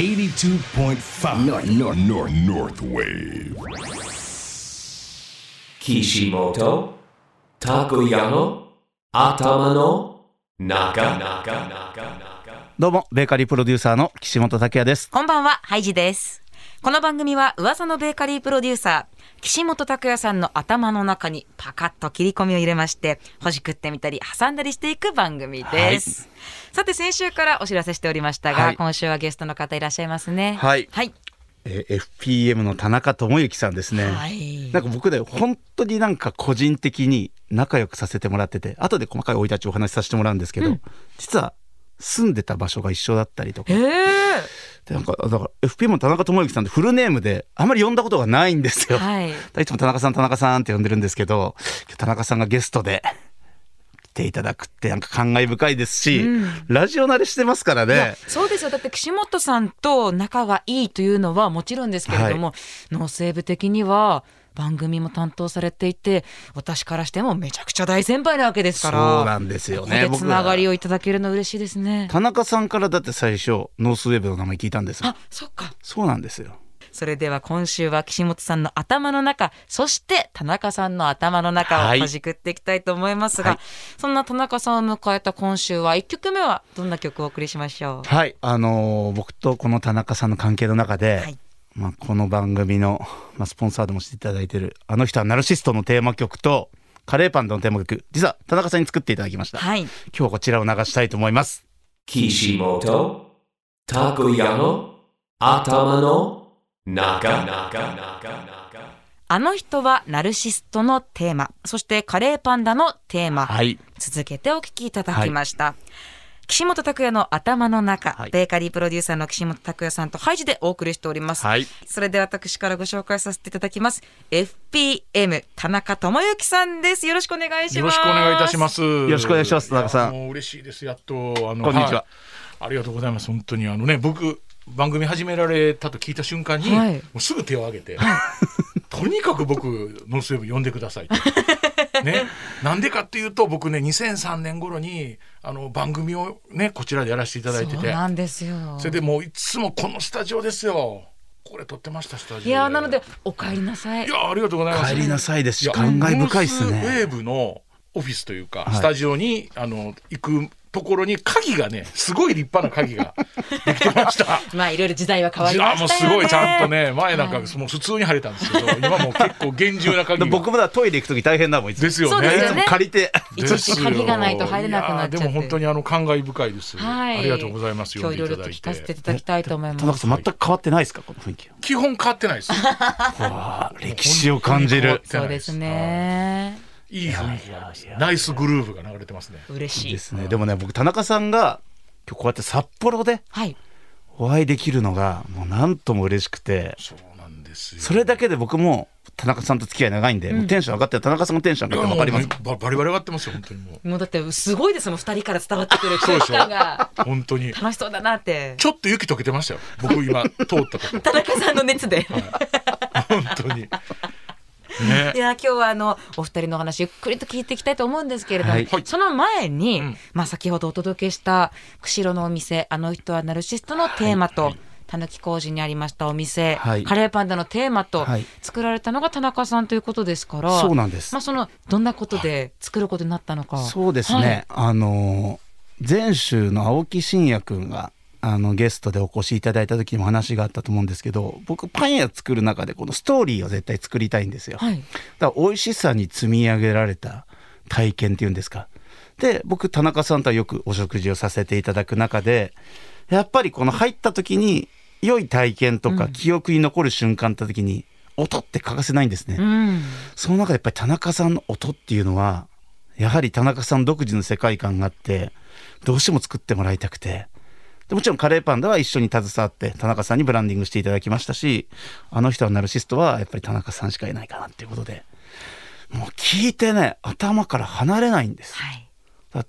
82.5 North, North, North, North Wave. Kishimoto Takuya 頭の中どうも、ベーカリープロデューサーの岸本拓也です。こんばんは、ハイジです。この番組は噂のベーカリープロデューサー、岸本拓也さんの頭の中にパカッと切り込みを入れまして、ほじくってみたり挟んだりしていく番組です。さて、先週からお知らせしておりましたが、はい今週はゲストの方いらっしゃいますね。はいはい。えー FPM の田中智之さんですね。はいなんか僕で本当になんか個人的に仲良くさせてもらってて、後で細かい生い立ちをお話しさせてもらうんですけど、実は住んでた場所が一緒だったりとかへ。え。でなんかだから FPM の田中智之さんってフルネームであんまり呼んだことがないんですよ。はい。いつも田中さん田中さんって呼んでるんですけど田中さんがゲストで来ていただくってなんか感慨深いですし、ラジオ慣れしてますからね。そうですよだって岸本さんと仲がいいというのはもちろんですけれども、脳西部的には番組も担当されていて私からしてもめちゃくちゃ大先輩なわけですからそうなんですよね。つながりをいただけるの嬉しいですね。田中さんからだって最初ノースウェーブの名前聞いたんですよ。あそっか。そうなんですよ。それでは今週は岸本さんの頭の中そして田中さんの頭の中はい。をほじくっていきたいと思いますが、はい。そんな田中さんを迎えた今週は1曲目はどんな曲をお送りしましょう？はい。あのー僕とこの田中さんの関係の中で、はいまあ、この番組の、まあ、スポンサーでもしていただいてる「あの人はナルシスト」のテーマ曲とカレーパンのテーマ曲実は田中さんに作っていただきました、はい。今日はこちらを流したいと思います。Kishimoto Takuya 頭の中。あの人はナルシストのテーマ、そしてカレーパンダのテーマ、はい。続けてお聞きいただきました。岸本拓也の頭の中、はいベーカリープロデューサーの岸本拓也さんとハイジでお送りしております。はいそれでは私からご紹介させていただきます。FPM 田中智之さんです。よろしくお願いします。よろしくお願いいたします。よろしくお願いします田中さんもう嬉しいです。やっとあのこんにちはいありがとうございます。本当にあのね僕番組始められたと聞いた瞬間に、はいもうすぐ手を挙げて、とにかく僕 NORTH WAVE 呼んでくださいと。ね、なんでかっていうと僕ね2003年頃にあの番組をねこちらでやらせていただいてて。そうなんですよ。それでもういつもこのスタジオですよ。これ撮ってましたスタジオで。いやなのでお帰りなさい。い。やありがとうございます。帰りなさいです。しや感慨深いっすね。 NORTH WAVE のオフィスというか、い。スタジオにあの行くところに鍵がねすごい立派な鍵ができてました。まあいろいろ時代は変わりじゃあもうましたよね。すごいちゃんとね前なんかもう普通に入れたんですけど、今もう結構厳重な鍵が僕もだトイレ行く時大変だもんいつもですよね。そうですよね借りていちいち鍵がないと入れなくなっちでも本当にあの感慨深いです。はい。ありがとうございます。今日いろいろと。聞かせていただきたいと思い田ます。中さん全く変わってないですかこの雰囲気基本変わってないです。は歴史を感じるそうです。ね。いい雰囲気があります。ナイスグルーヴが流れてますね。嬉しいで。すねでもね僕田中さんが今日こうやって札幌ではい。お会いできるのがもうなんとも嬉しくてそうなんですよ。それだけで僕も田中さんと付き合い長いんで、もうテンション上がってる田中さんのテンション上がって分かりますババリバリ上がってますよ本当にももうだってすごいですもん二人から伝わってくる空気感がう本当に楽しそうだなって。ちょっと雪溶けてましたよ僕今通ったとこ 田中さんの熱で。本当にね。いや今日はあのお二人のお話ゆっくりと聞いていきたいと思うんですけれども、はい。はい。その前に、うん。まあ先ほどお届けした釧路のお店あの人はナルシストのテーマと、たぬき工事にありましたお店、はい。カレーパンダのテーマと、はい。作られたのが田中さんということですからそうなんです。まあ、そのどんなことで作ることになったのか。そうですね、あのー前週の青木真也くんがあのゲストでお越しいただいた時にも話があったと思うんですけど僕パン屋作る中でこのストーリーを絶対作りたいんですよ、はい、だから美味しさに積み上げられた体験っていうんですか。で僕田中さんとはよくお食事をさせていただく中でやっぱりこの入った時に良い体験とか記憶に残る瞬間って時に音って欠かせないんですね、うん。その中でやっぱり田中さんの音っていうのはやはり田中さん独自の世界観があってどうしても作ってもらいたくてでもちろんカレーパンダは一緒に携わって田中さんにブランディングしていただきましたしあの人はナルシストはやっぱり田中さんしかいないかなっていうことで。もう聞いてね頭から離れないんです、はい。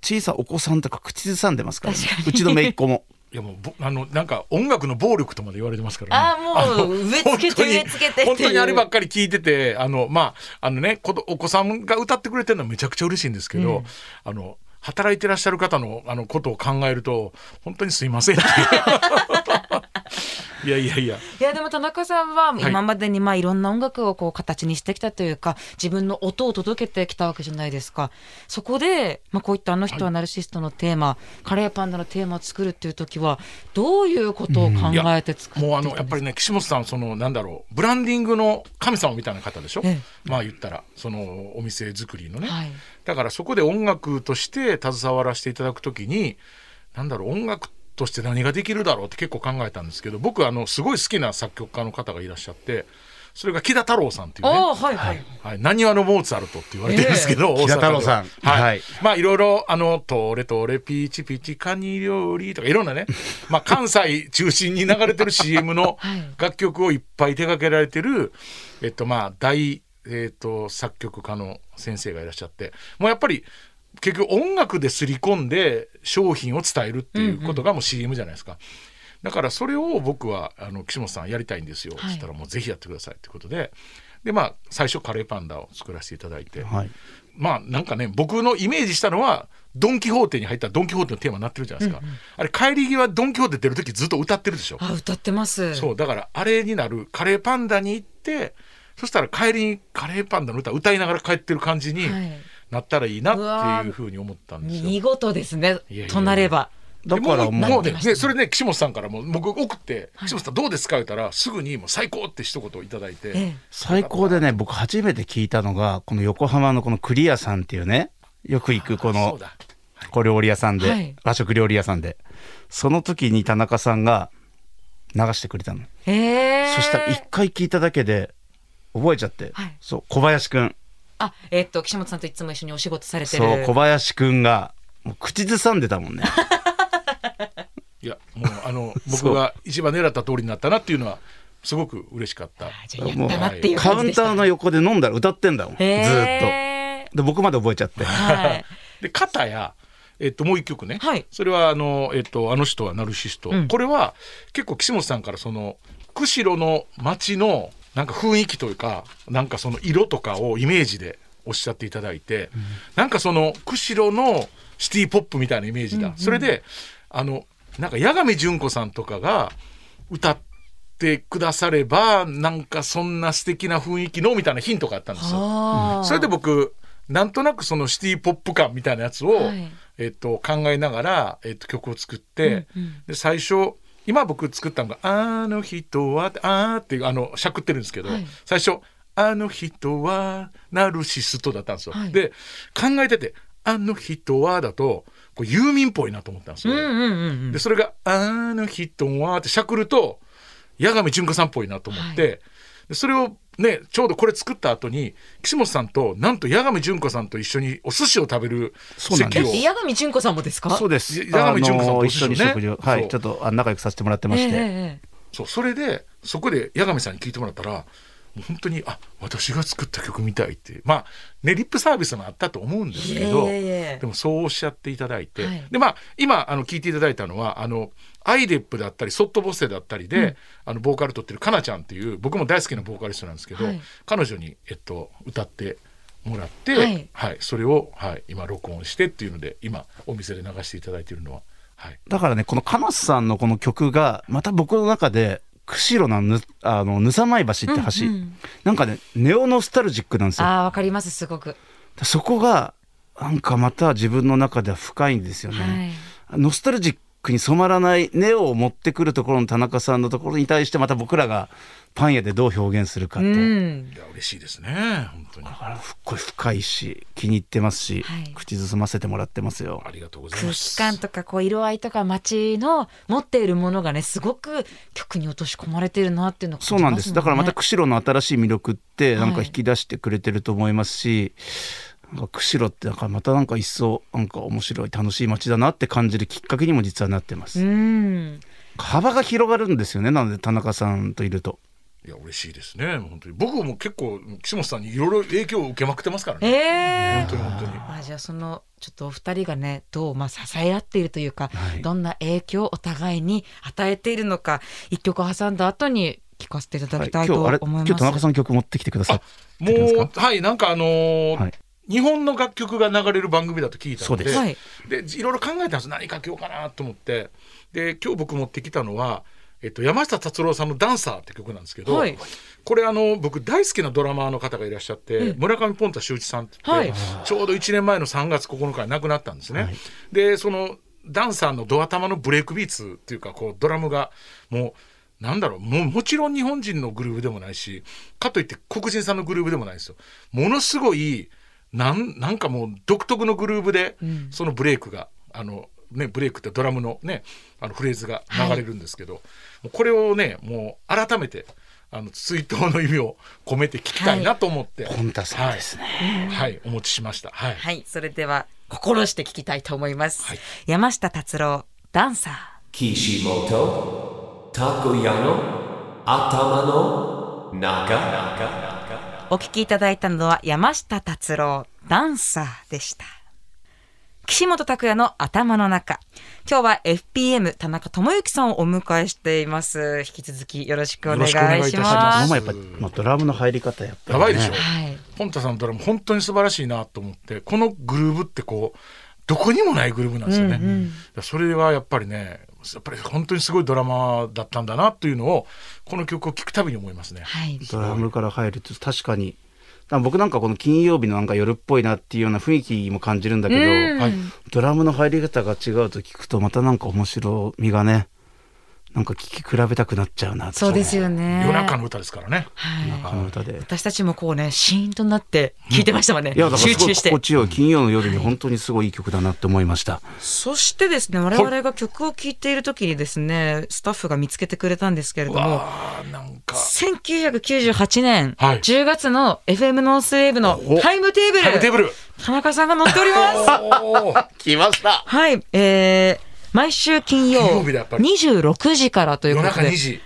小さいお子さんとか口ずさんでますからね、うちの姪っ子も。いやもうぼあのなんか音楽の暴力とまで言われてますからね。あーもうの植え付けて植え付けて本当にあればっかり聞いててあのまああのねお子さんが歌ってくれてるのはめちゃくちゃ嬉しいんですけど、あの働いてらっしゃる方のあのことを考えると本当にすいませんって いういやいやいや。いやでも田中さんは今までにまあいろんな音楽をこう形にしてきたというか自分の音を届けてきたわけじゃないですか。そこで、まあ、こういった「あの人はナルシスト」のテーマ、カレーパンダのテーマを作るっていう時はどういうことを考えて作ってもうあのきたんですか？やっぱりね岸本さんそのなんだろうブランディングの神様みたいな方でしょ、えまあ言ったらそのお店作りのね、はい。だからそこで音楽として携わらせていただくときになんだろう音楽として何ができるだろうって結構考えたんですけど僕あのすごい好きな作曲家の方がいらっしゃってそれが木田太郎さんっていうね。はいはい、はい、何話のモーツァルトって言われてるんですけど、ええ大阪では木田太郎さん。は。い、はい。まあいろいろあの「トレトレピーチピチカニ料理」とかいろんなねまあ関西中心に流れてる CM の はい。楽曲をいっぱい手掛けられてるえっとまあ大、えっと作曲家の先生がいらっしゃってもうやっぱり結局音楽ですり込んで商品を伝えるっていうことがもう CM じゃないですか。だからそれを僕はあの岸本さんやりたいんですよ、はい。そしたらもうぜひやってくださいってことで。でまあ最初カレーパンダを作らせていただいて、はい。まあなんかね僕のイメージしたのはドン・キホーテに入ったドン・キホーテのテーマになってるじゃないですか、あれ帰り際ドン・キホーテ出る時ずっと歌ってるでしょ。あ歌ってます。そうだからあれになるカレーパンダに行ってそしたら帰りにカレーパンダの歌歌いながら帰ってる感じにはいなったらいいなっていうふうに思ったんですよ。見事ですね。いやいやとなれば。だからでもうもうねねそれね岸本さんからも僕送って「岸本さんどうですか?」言ったらすぐにもう最高って一言いただいて、ええ。最高でね僕初めて聞いたのがこの横浜のこのクリアさんっていうねよく行くこその小料理屋さんで、はい。和食料理屋さんで。その時に田中さんが流してくれたの、ええそしたら一回聞いただけで覚えちゃって、はい。そう小林くんあえっと岸本さんといつも一緒にお仕事されてる。そう小林くんがもう口ずさんでたもんね。いやもうあの僕が一番狙った通りになったなっていうのはすごく嬉しかった。あじゃあやったなっていうカウンターの横で飲んだら歌ってんだもんずーっへと。で僕まで覚えちゃって。はい。で片や、えっと、もう一曲ね、はい。それはあの,、えっと「あの人はナルシスト」うん。これは結構岸本さんからその釧路の街のなんか雰囲気というかなんかその色とかをイメージでおっしゃっていただいて、なんかその釧路のシティポップみたいなイメージだ、それであのなんか八神純子さんとかが歌ってくださればなんかそんな素敵な雰囲気のみたいなヒントがあったんですよ。それで僕なんとなくそのシティポップ感みたいなやつを、はい。えっと、考えながら、えっと、曲を作って、うんうん。で最初今僕作ったのが「あの人は」あーっていうあのしゃくってるんですけど、はい最初「あの人はナルシスト」だったんですよ。はいで考えてて「あの人は」だとこうユーミンっぽいなと思ったんですよ。うんうんうんうんでそれが「あの人は」ってしゃくると八神純子さんっぽいなと思って、でそれをねちょうどこれ作った後に岸本さんとなんと八神純子さんと一緒にお寿司を食べるそうなんです。席を。え八神純子さんもですか？そうです。い八神純子さんと一緒にね。一緒に食事を。はいちょっとあ仲良くさせてもらってまして、ええええそうそれでそこで八神さんに聞いてもらったら本当にあ私が作った曲みたいって。まあねリップサービスもあったと思うんですけど、いえいえいえ。でもそうおっしゃっていただいて、はい。でまあ今あの聞いていただいたのはあのアイデップだったりソットボッセだったりで、あのボーカル取ってるかなちゃんっていう僕も大好きなボーカリストなんですけど、はい。彼女に、えっと、歌ってもらって、はい。はいそれを、はい、今録音してっていうので今お店で流していただいているのは、はい、だからねこのカナスさんのこの曲がまた僕の中で釧路のぬあのぬさまい橋って橋、うんうん。なんかねネオノスタルジックなんですよ。ああわかりますすごく。そこがなんかまた自分の中では深いんですよね、ノスタルジックに染まらないネオを持ってくるところの田中さんのところに対してまた僕らがパン屋でどう表現するかって、うん。いや嬉しいですね本当に。だからすっごい深いし気に入ってますし、はい。口ずさませてもらってますよ。ありがとうござい空ます。気感とかこう色合いとか街の持っているものがねすごく曲に落とし込まれてるなっていうのを感そうなんです。だからまた釧路の新しい魅力ってなんかはい引き出してくれてると思いますし、なんか釧路ってなんかまたなんか一層なんか面白い楽しい街だなって感じるきっかけにも実はなってます、うん。幅が広がるんですよねなので田中さんといると。いや嬉しいですね。本当に。僕も結構岸本さんにいろいろ影響を受けまくってますからえね、え本当に本当に。まあじゃあそのちょっとお二人がねどうまあ支え合っているというか、はい。どんな影響をお互いに与えているのか一曲挟んだ後に聞かせていただはい。きたいと思います。今日田中さんの曲持ってきてくださいもうはいなんかあのーはい日本の楽曲が流れる番組だと聞いたのでそうです。はい。でいろいろ考えたんです。何かけようかなと思って。で今日僕持ってきたのは、えっと、山下達郎さんの「ダンサー」って曲なんですけど、はい。これあの僕大好きなドラマーの方がいらっしゃって、村上ポンタ秀一さんって言って、はい。ちょうど1年前の3月9日に亡くなったんですね。でそのダンサーのドア玉のブレイクビーツっていうかこうドラムがもうなんだろうもうもちろん日本人のグルーブでもないしかといって黒人さんのグルーブでもないんですよ。ものすごいなんなんかもう独特のグルーブで、そのブレイクがあのねブレイクってドラムのねあのフレーズが流れるんですけど、もうこれをねもう改めてあの追悼の意味を込めて聞きたいなと思って、ポンタさんですね。はい、はいお持ちしました。はい。はい、それでは心して聞きたいと思います。はい山下達郎、ダンサー。Kishimoto Takoyano Atama no Naka お聞きいただいたのは山下達郎、ダンサーでした。岸本拓也の頭の中。今日は FPM 田中智之さんをお迎えしています。引き続きよろしくお願いしま。ますすまあやっぱ、まあ、ドラムの入り方やっぱり、ね、やばいでしょ。はい。ポンタさんのドラム本当に素晴らしいなと思ってこのグルーブってこうどこにもないグルーブなんですよね。それはやっぱりねやっぱり本当にすごいドラマーだったんだなというのをこの曲を聴くたびに思いますね。はい。ドラムから入ると確かに僕なんかこの金曜日のなんか夜っぽいなっていうような雰囲気も感じるんだけど、はいドラムの入り方が違うと聞くとまたなんか面白みがねなんか聞き比べたくなっちゃうなってそうですよね。夜中の歌ですからね。はい。この歌で。私たちもこうね、シーンとなって聞いてましたもんね。いやだからすごい集中して心。地よい金曜の夜に本当にすごいいい曲だなって思いました。そしてですね、我々が曲を聴いている時にですね、スタッフが見つけてくれたんですけれども、なんか1998年はい10月の FM ノースウェーブのタイムテーブル、タイムテーブル。田中さんが載っております。来ましたはい、えー、毎週金曜金曜日だやっぱり26時からということで2、時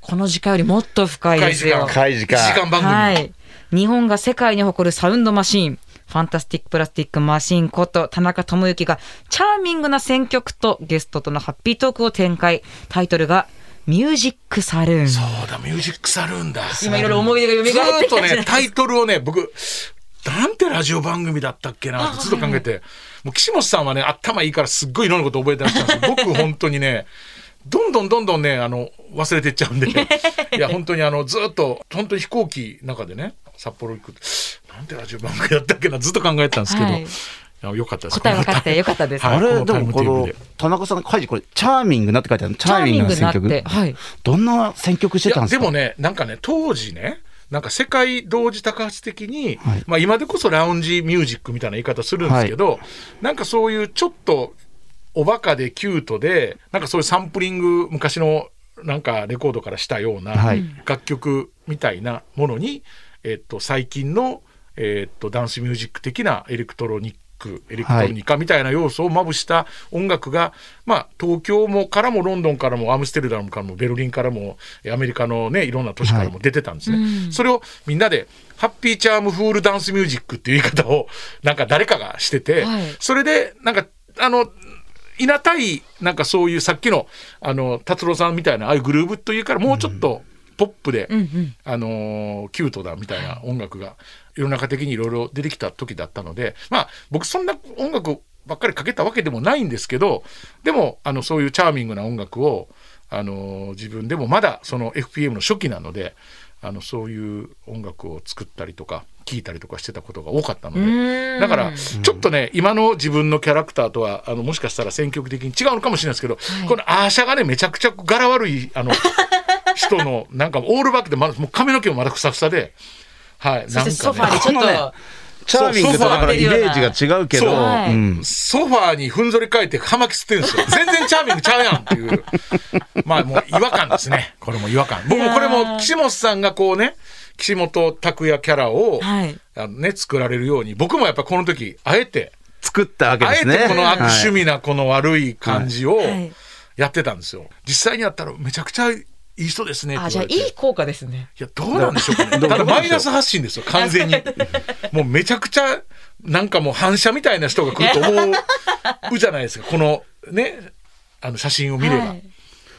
この時間よりもっと深いですよ。深い時間1時間番組。はい。日本が世界に誇るサウンドマシーン、 Fantastic Plastic Machine こと田中知之がチャーミングな選曲とゲストとのハッピートークを展開。タイトルがミュージックサルーン。そうだミュージックサルーンだ。今いろいろ思い出が蘇ってきずーっとたじゃないね、タイトルをね、僕、なんてラジオ番組だったっけなってずっと考えて、もう岸本さんはね、頭いいからすっごいいろんなこと覚えてらっしゃるんですよ。僕、本当にね、どんどんどんどんね、あの、忘れてっちゃうんで、いや、本当にあの、ずっと、本当に飛行機の中でね、札幌行くと、なんてラジオ番組だったっけな、ずっと考えてたんですけど、はい。よかったです。答え分かってよかったです。はいあれで。もこの田中さん書いてこれチャーミングなって書いてあるチチャーミングになって、曲はい。どんな選曲してたんですか？でもねなんかね当時ねなんか世界同時多発的に、はい。まあ、今でこそラウンジミュージックみたいな言い方するんですけど、なんかそういうちょっとおバカでキュートでなんかそういうサンプリング昔のなんかレコードからしたようなはい。楽曲みたいなものに、えっと、最近の、えっと、ダンスミュージック的なエレクトロニックエレクトロニカみたいな要素をまぶした音楽が、まあ、東京もからもロンドンからもアムステルダムからもベルリンからもアメリカのねいろんな都市からも出てたんですね。それをみんなでハッピーチャームフールダンスミュージックっていう言い方をなんか誰かがしてて、はいそれでなんかあのいなたいなんかそういうさっきのあの達郎さんみたいなああいうグルーブというからもうちょっとポップで、うんうん。あのーキュートだみたいな音楽が世の中的にいろいろ出てきた時だったのでまあ僕そんな音楽ばっかりかけたわけでもないんですけどでもあのそういうチャーミングな音楽を、あのー自分でもまだその FPM の初期なのであのそういう音楽を作ったりとか聴いたりとかしてたことが多かったのでだからちょっとね今の自分のキャラクターとはあのもしかしたら選曲的に違うのかもしれないですけど、このアーシャがねめちゃくちゃ柄悪いあの人のなんかオールバックでまだもう髪の毛もまだふさふさで、はい、そしてソファーねにちょっと、ねチャーミングとだからイメージが違うけど、そうはいうんソファーにふんぞり返って葉巻吸ってるんですよ。全然チャーミングちゃうやんっていう。まあもう違和感ですね。これも違和感。僕もこれも岸本さんがこうね、岸本拓也キャラを、はいあのね、作られるように、僕もやっぱこの時、あえて、作ったわけあえですね。てこの悪趣はい味なこの悪い感じをはいやってたんですよ。実際にやったらめちゃくちゃいい人ですねってあ、じゃあ。いい効果ですね。いや、どうなんでしょうかね。どうただマイナス発信ですよ、完全に。もうめちゃくちゃ、なんかもう反射みたいな人が来ると思うじゃないですか、このね、あの写真を見れば。はい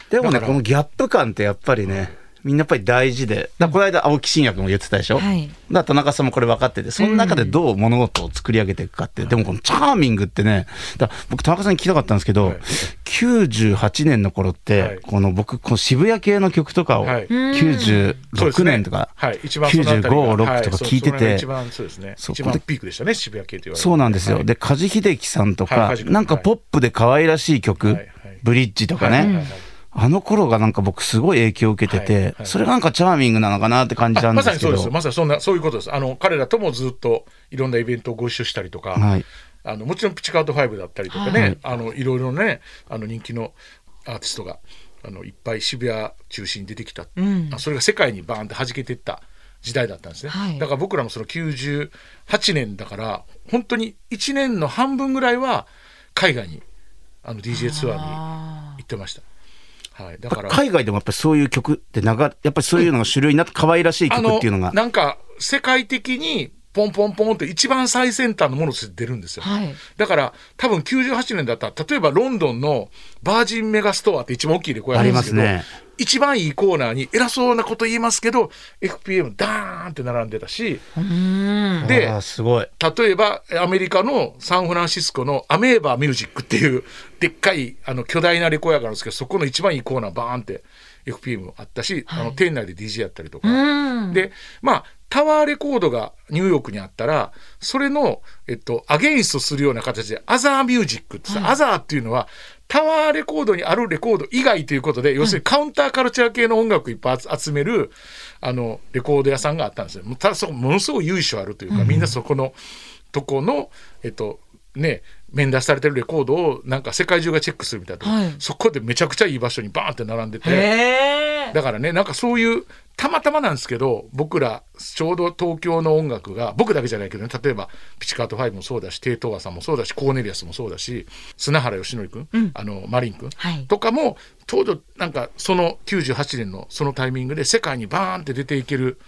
でもねだからこのギャップ感ってやっぱりねみんなやっぱり大事で、だこの間青木真也君も言ってたでしょ、はい。だ田中さんもこれ分かってて、その中でどう物事を作り上げていくかって、でもこのチャーミングってね、だ僕田中さんに聞きたかったんですけど、はい。98年の頃って、はい。この僕、この渋谷系の曲とかを、はい。96年とか、はい、一番そのあたりが。95 6とか聞いてて。一番そうですね。そう一番ピークでしたね渋谷系と言われる。そうなんですよ。はい。で、梶秀樹さんとか、なんかポップで可愛らしい曲、ブリッジとかね、はいはいはいあの頃がなんか僕すごい影響を受けてて、はいはい。それがなんかチャーミングなのかなって感じたあんですけど。まさにそうですまさにそんなそういうことです。あの彼らともずっといろんなイベントをご一緒したりとか、はい。あのもちろんピチカート5だったりとかね、あのいろいろねあの人気のアーティストがあのいっぱい渋谷中心に出てきた、ん。あそれが世界にバーンって弾けていった時代だったんですね、はい。だから僕らもその98年だから本当に1年の半分ぐらいは海外にあの DJ ツアーにあ行ってました。はい、だから。海外でもやっぱりそういう曲って長やっぱりそういうのが主流になって可愛らしいあ曲っていうのが。なんか世界的にポンポンポンって一番最先端のものとして出るんですよ。はい。だから多分98年だったら例えばロンドンのバージンメガストアって一番大きいレコードあるんですけどありますね一番いいコーナーに偉そうなこと言いますけど FPM ダーンって並んでたしうん。であーすごい。例えばアメリカのサンフランシスコのアメーバーミュージックっていうでっかいあの巨大なレコードがあるんですけどそこの一番いいコーナーバーンって FPM あったし、あの店内で DJ やったりとか、うん。でまあタワーレコードがニューヨークにあったらそれの、えっと、アゲインストするような形でアザーミュージックってさ、アザーっていうのはタワーレコードにあるレコード以外ということで、要するにカウンターカルチャー系の音楽をいっぱい集めるあのレコード屋さんがあったんですよ。ただそこものすごい由緒あるというか、みんなそこのとこのえっとね面出しされてるレコードをなんか世界中がチェックするみたいな、はい。そこでめちゃくちゃいい場所にバーンって並んでて。だからねなんかそういうたまたまなんですけど僕らちょうど東京の音楽が僕だけじゃないけどね例えばピチカート5もそうだしテイトーアさんもそうだしコーネリアスもそうだし砂原義則君、あのマリン君、はい。とかもちょうどなんかその98年のそのタイミングで世界にバーンって出ていける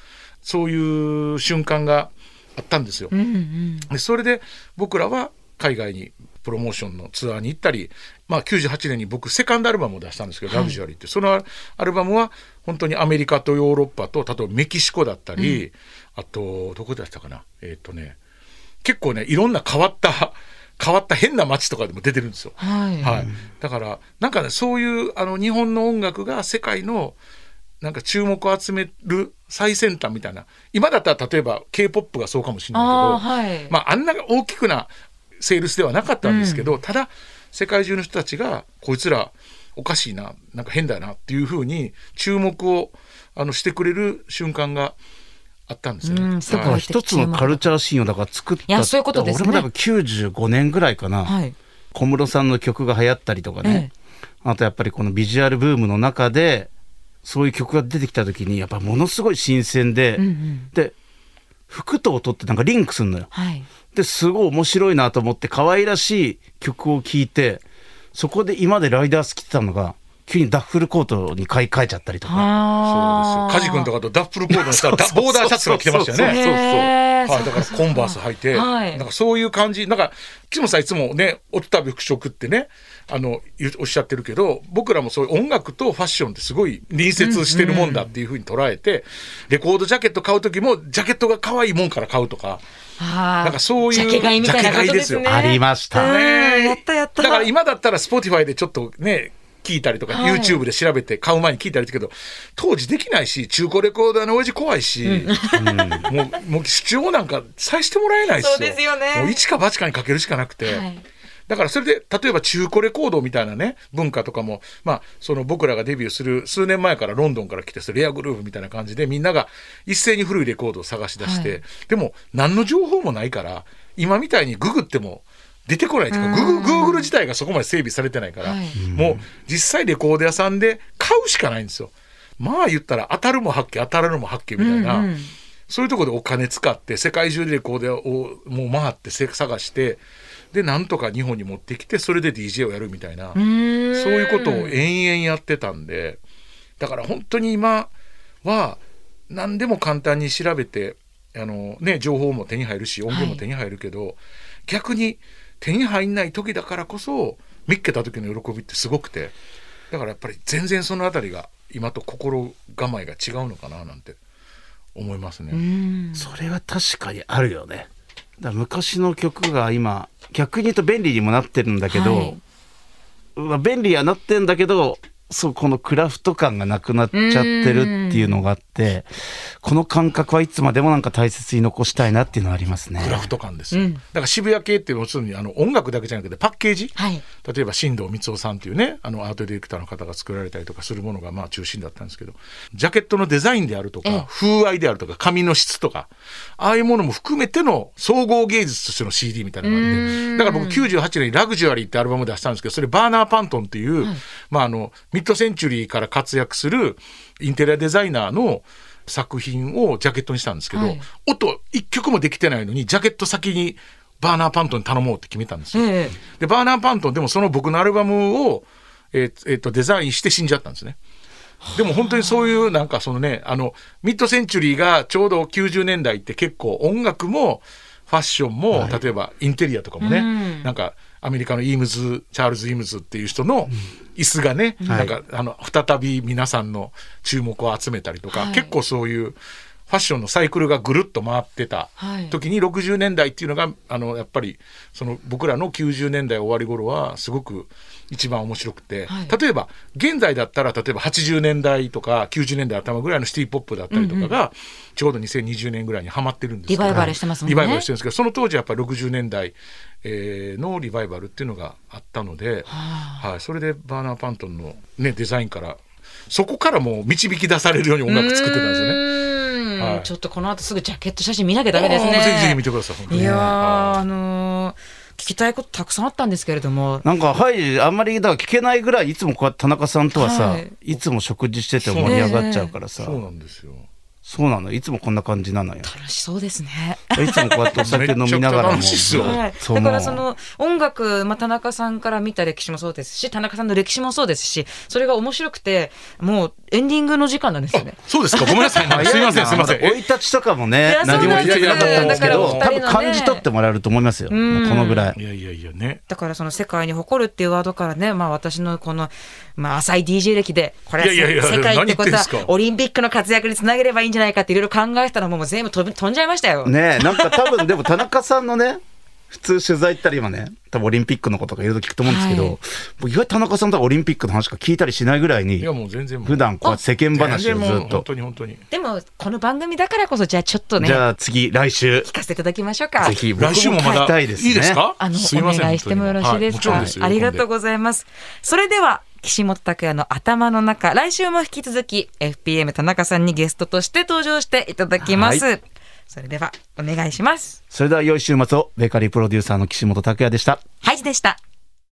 そういう瞬間があったんですよ。うんうん。でそれで僕らは海外にプロモーションのツアーに行ったり、まあ、98年に僕セカンドアルバムを出したんですけど「ラグジュアリー」って。そのアルバムは本当にアメリカとヨーロッパと例えばメキシコだったり、あとどこでしたかな。えっ、とね結構ねいろんな変わった変わった変な街とかでも出てるんですよ。はい。はい、だからなんかねそういうあの日本の音楽が世界のなんか注目を集める最先端みたいな。今だったら例えば k p o p がそうかもしれないけどあーはい。まあ、あんな大きくなセールスではなかったんですけど、ただ世界中の人たちがこいつらおかしいななんか変だなっていうふうに注目をあのしてくれる瞬間があったんですよね。うんはいだから一つのカルチャーシーンをだから作ったいやそういうことですね。俺もだから95年ぐらいかな、はい。小室さんの曲が流行ったりとかね、あとやっぱりこのビジュアルブームの中でそういう曲が出てきた時にやっぱものすごい新鮮で、うんうんで服と音ってなんかリンクするのよ。はいですごい面白いなと思って可愛らしい曲を聴いてそこで今までライダース着てたのが急にダッフルコートに買い替えちゃったりとか。あそうですよ。カジ君とかとダッフルコードのさ、ダボーダーシャツとか着てましたよね。そうそうそうへーはい、だからコンバース履いて、はいなんかそういう感じ、なんか、岸本さんいつもね、おったび服飾ってね、あの、おっしゃってるけど、僕らもそういう音楽とファッションってすごい隣接してるもんだっていうふうに捉えて、レコードジャケット買う時も、ジャケットが可愛いもんから買うとか、なんかそういうジャケ買いみたいなことですよ。ありました。うんねやったやった。だから今だったら Spotify でちょっとね聞いたりとか、はい。YouTube で調べて買う前に聞いたりだけど当時できないし中古レコーダーの親父怖いし、もうもう視聴なんかさしてもらえないですよ。そうですよね。もう一か八かにかけるしかなくて、はいだからそれで例えば中古レコードみたいなね文化とかもまあその僕らがデビューする数年前からロンドンから来てそれレアグルーヴみたいな感じでみんなが一斉に古いレコードを探し出して、はい。でも何の情報もないから今みたいにググっても出てこないというかグググーグル自体がそこまで整備されてないから、はい。もう実際レコード屋さんで買うしかないんですよ。まあ言ったら当たるも発見当たらぬも発見みたいな、うんうんそういうところでお金使って世界中でレコード屋をもう回ってせ探してでなんとか日本に持ってきてそれで DJ をやるみたいな、そういうことを延々やってたんでだから本当に今は何でも簡単に調べてあの、ね、情報も手に入るし音源も手に入るけど、逆に手に入んない時だからこそ見っけた時の喜びってすごくてだからやっぱり全然そのあたりが今と心構えが違うのかななんて思いますね。それは確かにあるよね。だから昔の曲が今逆に言うと便利にもなってるんだけど、はい。まあ、便利にはなってんだけどそうこのクラフト感がなくなっちゃってるっていうのがあってこの感覚はいつまでもなんか大切に残したいなっていうのはありますね。クラフト感ですよ、うん。だから渋谷系っていうのは要するにあの音楽だけじゃなくてパッケージ、はい。例えば新藤光雄さんっていうねあのアートディレクターの方が作られたりとかするものがまあ中心だったんですけどジャケットのデザインであるとええ。か風合いであるとか紙の質とかああいうものも含めての総合芸術としての CD みたいなのがあってだから僕98年に「ラグジュアリー」ってアルバム出したんですけどそれバーナー・パントンっていう、まあ、あのミッドセンチュリーから活躍するインテリアデザイナーの作品をジャケットにしたんですけど、はい音一曲もできてないのにジャケット先にバーナー・パントンに頼もうって決めたんですよ。ええでバーナー・パントンでもその僕のアルバムを、えーえーとデザインして死んじゃったんですね。でも本当にそういうなんかそのねあのミッドセンチュリーがちょうど90年代って結構音楽もファッションも、例えばインテリアとかもね、うん。なんかアメリカのイームズチャールズ・イームズっていう人の椅子がね、なんかあの再び皆さんの注目を集めたりとか、はい。結構そういうファッションのサイクルがぐるっと回ってたはい。時に60年代っていうのがあのやっぱりその僕らの90年代終わり頃はすごく一番面白くて、はい。例えば現在だったら例えば80年代とか90年代頭ぐらいのシティ・ポップだったりとかが、ちょうど2020年ぐらいにはまってるんですけどリバイバルしてますもんね。リバイバルしてるんですけどその当時やっぱり60年代、えーのリバイバルっていうのがあったので、はい、それでバーナー・パントンの、ね、デザインからそこからもう導き出されるように音楽作ってたんですよね。はい。ちょっとこの後すぐジャケット写真見なきゃダメですね。ぜひぜひ見てください本当にいやあのー聞きたいことたくさんあったんですけれども。なんかはいあんまりだから聞けないぐらいいつもこうやって田中さんとはさ、はい。い、つも食事してて盛り上がっちゃうからさ、そう。なんですよ。そうなの？いつもこんな感じなのよ。楽しそうですね。いつもこうやってお酒飲みながらも。はい、そうだからその音楽、まあ、田中さんから見た歴史もそうですし田中さんの歴史もそうですしそれが面白くてもうエンディングの時間なんですよね。そうですか。ごめんなさい。すいません。すいません。生い立ちとかもね何も聞いてなかったんですけど多分感じ取ってもらえると思いますよこのぐらいいやいやいやね。だからその世界に誇るっていうワードからね、まあ、私のこの、まあ、浅い DJ 歴でこれ世界ってことはオリンピックの活躍につなげればいいんじゃないかっていろいろ考えてたのももう全部飛んじゃいましたよ。ねえなんか多分でも田中さんのね普通取材行ったら今ね多分オリンピックのこととかいろいろ聞くと思うんですけど、はい僕意外と田中さんとはオリンピックの話しか聞いたりしないぐらいにいやもう全然普段こうやって世間話をずっと当に本当に。でもこの番組だからこそじゃあちょっとねじゃあ次来週聞かせていただきましょうか。ぜひ来週もまたいですねいいですか？あのお願いしてもよろしいですか？はもちろんですありがとうございます。それでは岸本拓也の頭の中来週も引き続き FPM 田中さんにゲストとして登場していただきます。はそれではお願いします。それでは良い週末をベーカリープロデューサーの岸本拓也でしたハイジでした。